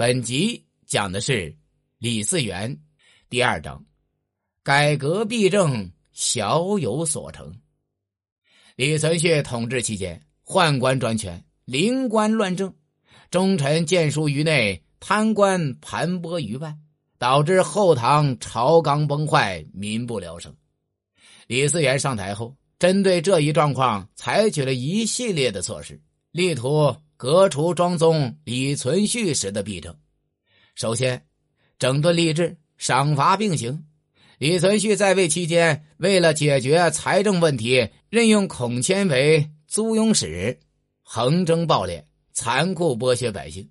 本集讲的是李嗣源第二章，改革弊政小有所成。李存勖统治期间，宦官专权，临官乱政，忠臣谏书于内，贪官盘剥于外，导致后唐朝纲崩坏，民不聊生。李嗣源上台后，针对这一状况，采取了一系列的措施，力图。革除庄宗李存勖时的弊政。首先，整顿吏治，赏罚并行。李存勖在位期间，为了解决财政问题，任用孔谦为租庸使，横征暴敛，残酷剥削百姓。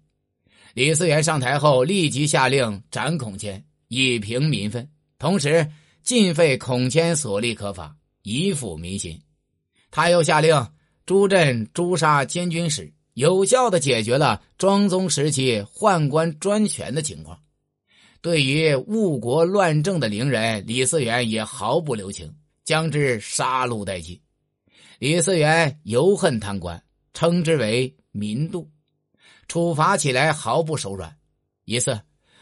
李嗣源上台后，立即下令斩孔谦，以平民愤，同时禁废孔谦所立科法，以抚民心。他又下令朱镇诛杀监军使。有效的解决了庄宗时期宦官专权的情况。对于误国乱政的伶人，李嗣源也毫不留情，将之杀戮殆尽。李嗣源尤恨贪官，称之为“民妒”，处罚起来毫不手软。一次，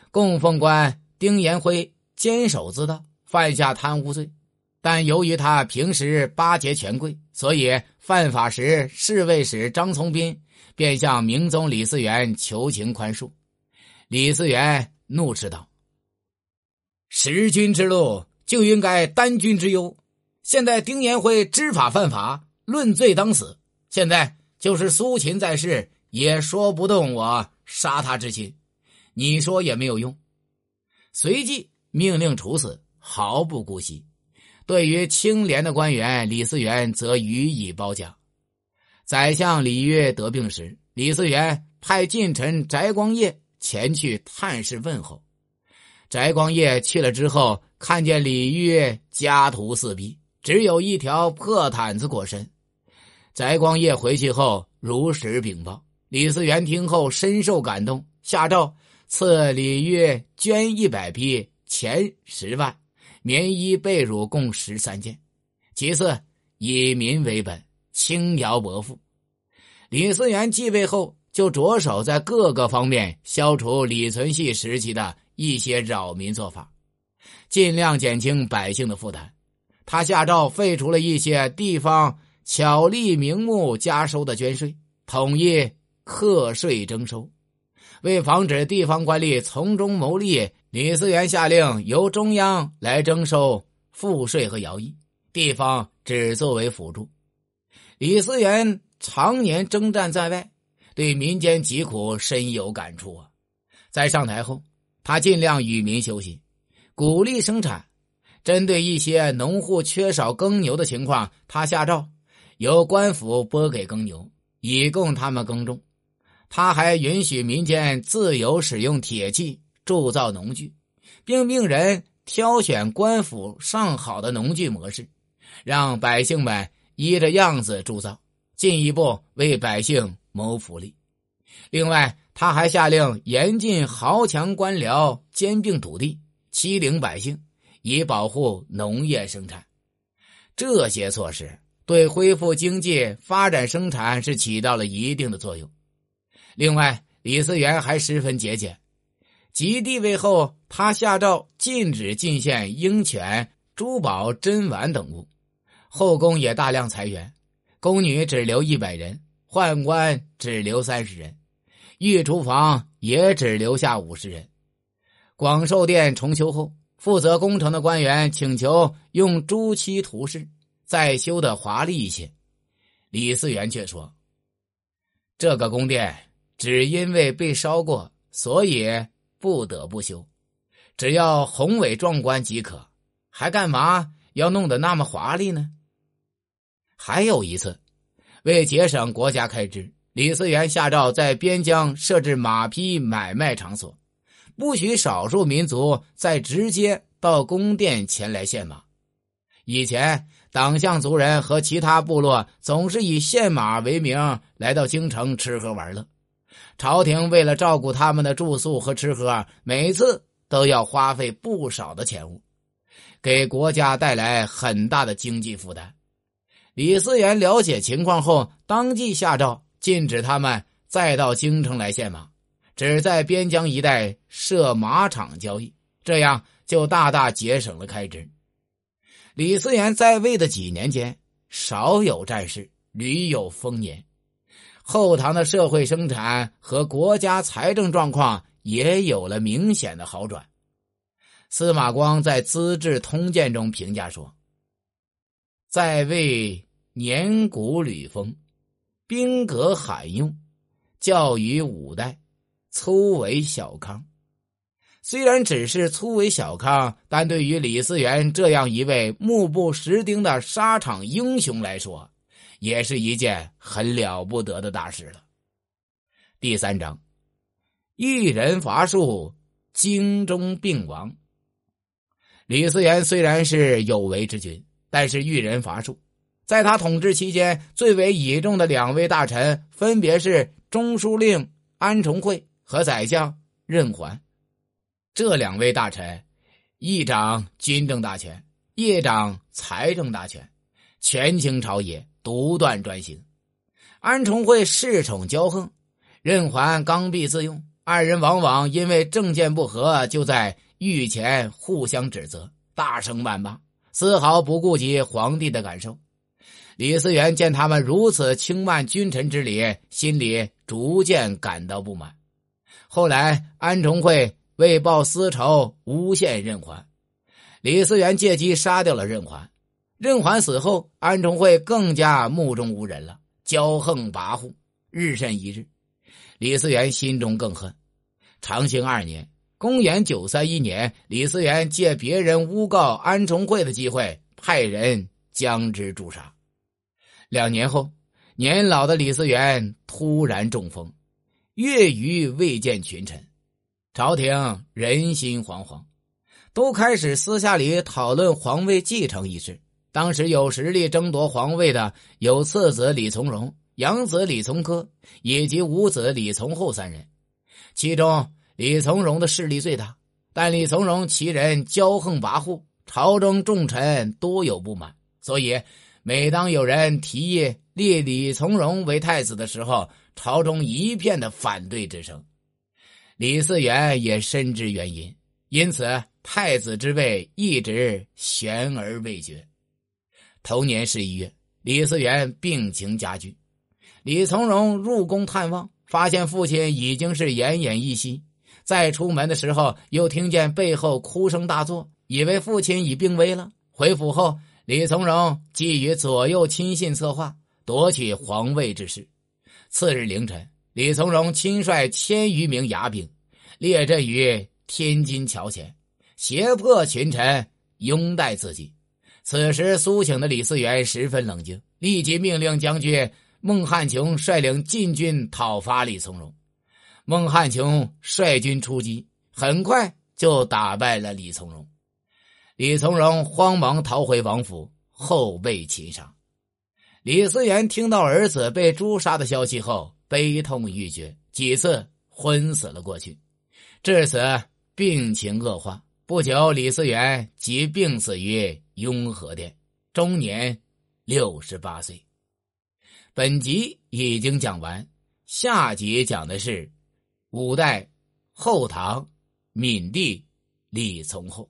供奉官丁延辉坚守自盗，犯下贪污罪。但由于他平时巴结权贵，所以犯法时侍卫使张从斌便向明宗李嗣源求情宽恕。李嗣源怒斥道：“识君之路就应该担君之忧。现在丁延辉知法犯法，论罪当死。现在就是苏秦在世，也说不动我杀他之心。你说也没有用。”随即命令处死，毫不姑息。对于清廉的官员，李嗣源则予以褒奖。宰相李煜得病时，李嗣源派近臣翟光业前去探视问候。翟光业去了之后，看见李煜家徒四壁，只有一条破毯子裹身。翟光业回去后如实禀报，李嗣源听后深受感动，下诏赐李煜绢一百匹，钱十万。棉衣被褥共十三件，其次以民为本，轻徭薄赋。李嗣源继位后，就着手在各个方面消除李存勖时期的一些扰民做法，尽量减轻百姓的负担。他下诏废除了一些地方巧立名目加收的捐税，统一课税征收。为防止地方官吏从中牟利。李嗣源下令由中央来征收赋税和徭役，地方只作为辅助。李嗣源常年征战在外，对民间疾苦深有感触啊。在上台后，他尽量与民休息，鼓励生产。针对一些农户缺少耕牛的情况，他下诏由官府拨给耕牛，以供他们耕种。他还允许民间自由使用铁器。铸造农具，并命人挑选官府上好的农具模式，让百姓们依着样子铸造，进一步为百姓谋福利。另外，他还下令严禁豪强官僚兼并土地，欺凌百姓，以保护农业生产。这些措施对恢复经济、发展生产是起到了一定的作用。另外，李嗣源还十分节俭。即帝位后，他下诏禁止进献鹰犬、珠宝、珍玩等物，后宫也大量裁员，宫女只留一百人，宦官只留三十人，御厨房也只留下五十人。广寿殿重修后，负责工程的官员请求用朱漆涂饰，再修的华丽一些。李嗣源却说：“这个宫殿只因为被烧过，所以。”不得不修，只要宏伟壮观即可，还干嘛要弄得那么华丽呢？还有一次，为节省国家开支，李嗣源下诏在边疆设置马匹买卖场所，不许少数民族再直接到宫殿前来献马。以前党项族人和其他部落总是以献马为名来到京城吃喝玩乐。朝廷为了照顾他们的住宿和吃喝，每次都要花费不少的钱物，给国家带来很大的经济负担。李嗣源了解情况后，当即下诏禁止他们再到京城来献马，只在边疆一带设马场交易，这样就大大节省了开支。李思源在位的几年间，少有战事，屡有丰年。后唐的社会生产和国家财政状况也有了明显的好转。司马光在《资治通鉴》中评价说：“在位年古屡丰，兵革罕用，教于五代，粗为小康。”虽然只是粗为小康，但对于李思源这样一位目不识丁的沙场英雄来说，也是一件很了不得的大事了。第三章，一人伐树，京中病亡。李思源虽然是有为之君，但是遇人伐数，在他统治期间最为倚重的两位大臣，分别是中书令安重惠和宰相任环。这两位大臣，一掌军政大权，一掌财政大权，权倾朝野。独断专行，安重会恃宠骄横，任环刚愎自用。二人往往因为政见不合，就在御前互相指责，大声谩骂，丝毫不顾及皇帝的感受。李思源见他们如此轻慢君臣之礼，心里逐渐感到不满。后来，安重会为报私仇，诬陷任环，李思源借机杀掉了任环。任环死后，安重会更加目中无人了，骄横跋扈，日甚一日。李思源心中更恨。长兴二年（公元931年），李思源借别人诬告安重会的机会，派人将之诛杀。两年后，年老的李思源突然中风，月余未见群臣，朝廷人心惶惶，都开始私下里讨论皇位继承一事。当时有实力争夺皇位的有次子李从荣、养子李从珂以及五子李从厚三人，其中李从荣的势力最大。但李从荣其人骄横跋扈，朝中重臣多有不满，所以每当有人提议立李从荣为太子的时候，朝中一片的反对之声。李嗣源也深知原因，因此太子之位一直悬而未决。同年十一月，李嗣源病情加剧，李从荣入宫探望，发现父亲已经是奄奄一息。再出门的时候，又听见背后哭声大作，以为父亲已病危了。回府后，李从荣即与左右亲信策划夺取皇位之事。次日凌晨，李从荣亲率千余名牙兵，列阵于天津桥前，胁迫群臣拥戴自己。此时苏醒的李嗣源十分冷静，立即命令将军孟汉琼率领禁军讨伐李从荣。孟汉琼率军出击，很快就打败了李从荣。李从荣慌忙逃回王府，后被擒杀。李嗣源听到儿子被诛杀的消息后，悲痛欲绝，几次昏死了过去，至此病情恶化。不久，李嗣源即病死于。雍和殿，终年六十八岁。本集已经讲完，下集讲的是五代后唐闵帝李从厚。